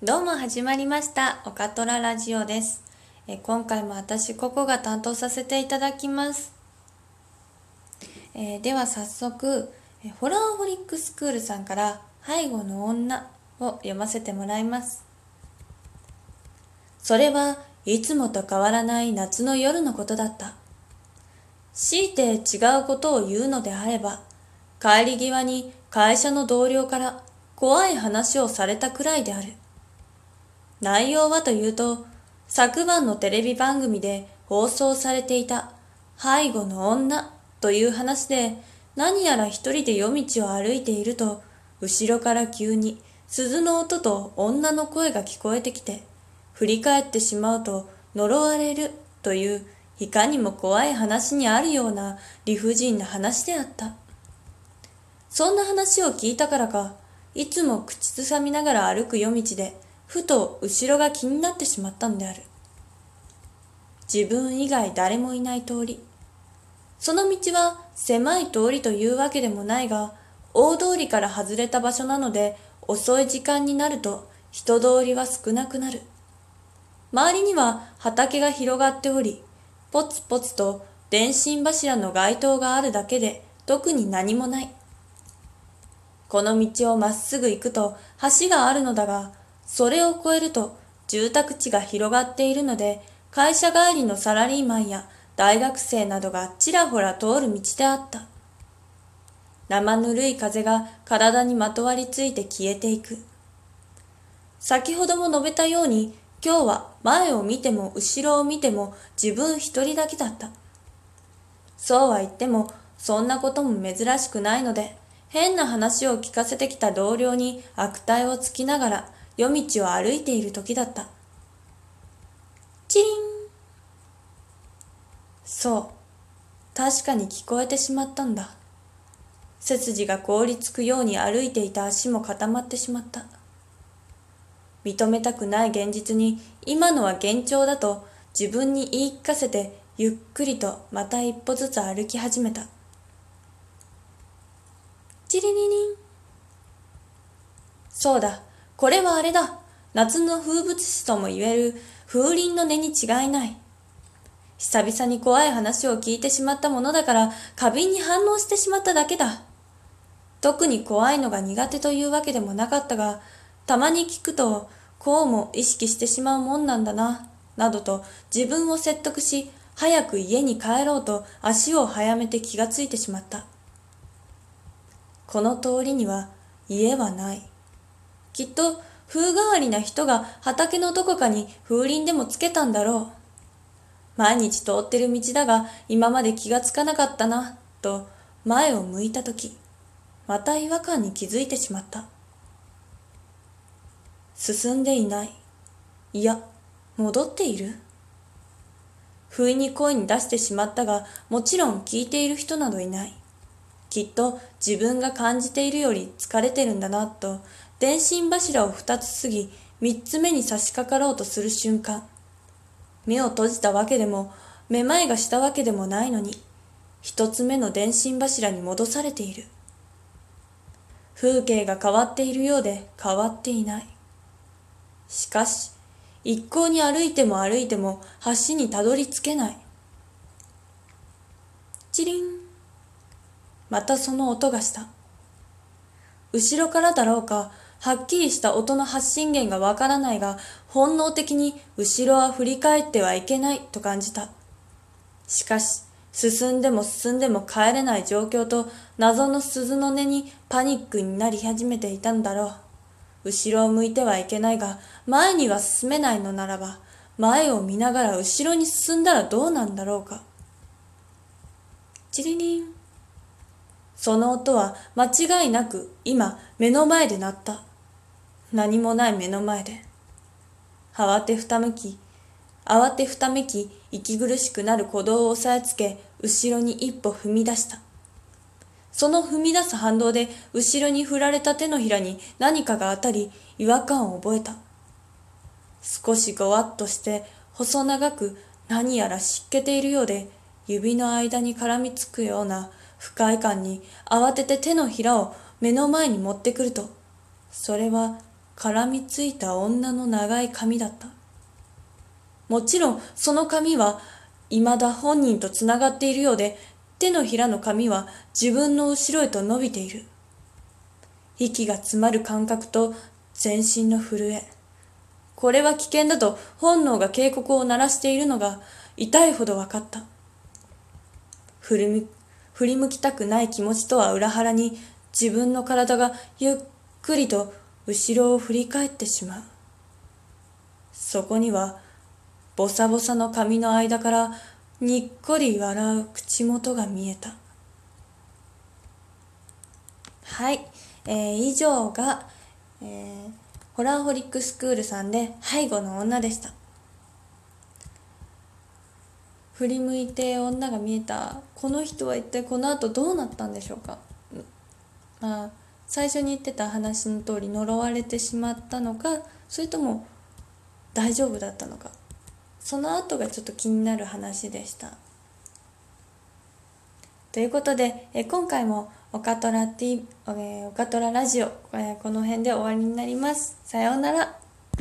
どうも始まりました。おかとらラジオです。え今回も私、ここが担当させていただきます。えーでは早速、ホラーホリックスクールさんから背後の女を読ませてもらいます。それはいつもと変わらない夏の夜のことだった。強いて違うことを言うのであれば、帰り際に会社の同僚から怖い話をされたくらいである。内容はというと、昨晩のテレビ番組で放送されていた背後の女という話で、何やら一人で夜道を歩いていると、後ろから急に鈴の音と女の声が聞こえてきて、振り返ってしまうと呪われるといういかにも怖い話にあるような理不尽な話であった。そんな話を聞いたからか、いつも口ずさみながら歩く夜道で、ふと後ろが気になってしまったのである。自分以外誰もいない通り。その道は狭い通りというわけでもないが、大通りから外れた場所なので、遅い時間になると人通りは少なくなる。周りには畑が広がっており、ポツポツと電信柱の街灯があるだけで特に何もない。この道をまっすぐ行くと橋があるのだが、それを越えると住宅地が広がっているので、会社帰りのサラリーマンや大学生などがちらほら通る道であった。生ぬるい風が体にまとわりついて消えていく。先ほども述べたように、今日は前を見ても後ろを見ても自分一人だけだった。そうは言っても、そんなことも珍しくないので、変な話を聞かせてきた同僚に悪態をつきながら夜道を歩いている時だった。チリンそう。確かに聞こえてしまったんだ。背筋が凍りつくように歩いていた足も固まってしまった。認めたくない現実に今のは幻聴だと自分に言い聞かせてゆっくりとまた一歩ずつ歩き始めた。チリリリン。そうだ、これはあれだ。夏の風物詩とも言える風鈴の音に違いない。久々に怖い話を聞いてしまったものだから過敏に反応してしまっただけだ。特に怖いのが苦手というわけでもなかったが、たまに聞くとこうも意識してしまうもんなんだな、などと自分を説得し、早く家に帰ろうと足を早めて気がついてしまった。この通りには家はない。きっと風変わりな人が畑のどこかに風鈴でもつけたんだろう。毎日通ってる道だが今まで気がつかなかったな、と前を向いたとき、また違和感に気づいてしまった。進んでいない。いや、戻っている不意に声に出してしまったが、もちろん聞いている人などいない。きっと自分が感じているより疲れてるんだなと、電信柱を二つ過ぎ、三つ目に差し掛かろうとする瞬間。目を閉じたわけでも、めまいがしたわけでもないのに、一つ目の電信柱に戻されている。風景が変わっているようで変わっていない。しかし、一向に歩いても歩いても橋にたどり着けない。チリン。またその音がした。後ろからだろうか、はっきりした音の発信源がわからないが、本能的に後ろは振り返ってはいけないと感じた。しかし、進んでも進んでも帰れない状況と謎の鈴の音にパニックになり始めていたんだろう。後ろを向いてはいけないが、前には進めないのならば、前を見ながら後ろに進んだらどうなんだろうか。チリリン。その音は間違いなく今目の前で鳴った。何もない目の前で。慌てふためき、慌てふためき、息苦しくなる鼓動を押さえつけ、後ろに一歩踏み出した。その踏み出す反動で、後ろに振られた手のひらに何かが当たり、違和感を覚えた。少しごわっとして、細長く何やら湿気ているようで、指の間に絡みつくような不快感に慌てて手のひらを目の前に持ってくると、それは絡みついた女の長い髪だった。もちろんその髪は未だ本人とつながっているようで、手のひらの髪は自分の後ろへと伸びている。息が詰まる感覚と全身の震え。これは危険だと本能が警告を鳴らしているのが痛いほど分かった。振り振り向きたくない気持ちとは裏腹に自分の体がゆっくりと後ろを振り返ってしまう。そこにはボサボサの髪の間からにっこり笑う口元が見えた。はい、えー、以上が、えー、ホラーホリックスクールさんで背後の女でした。振り向いて女が見えたこの人は一体この後どうなったんでしょうか？まあ最初に言ってた話の通り呪われてしまったのかそれとも大丈夫だったのかその後がちょっと気になる話でした。ということで、え今回もオカトラ T、えオカトララジオ、えこの辺で終わりになります。さようなら。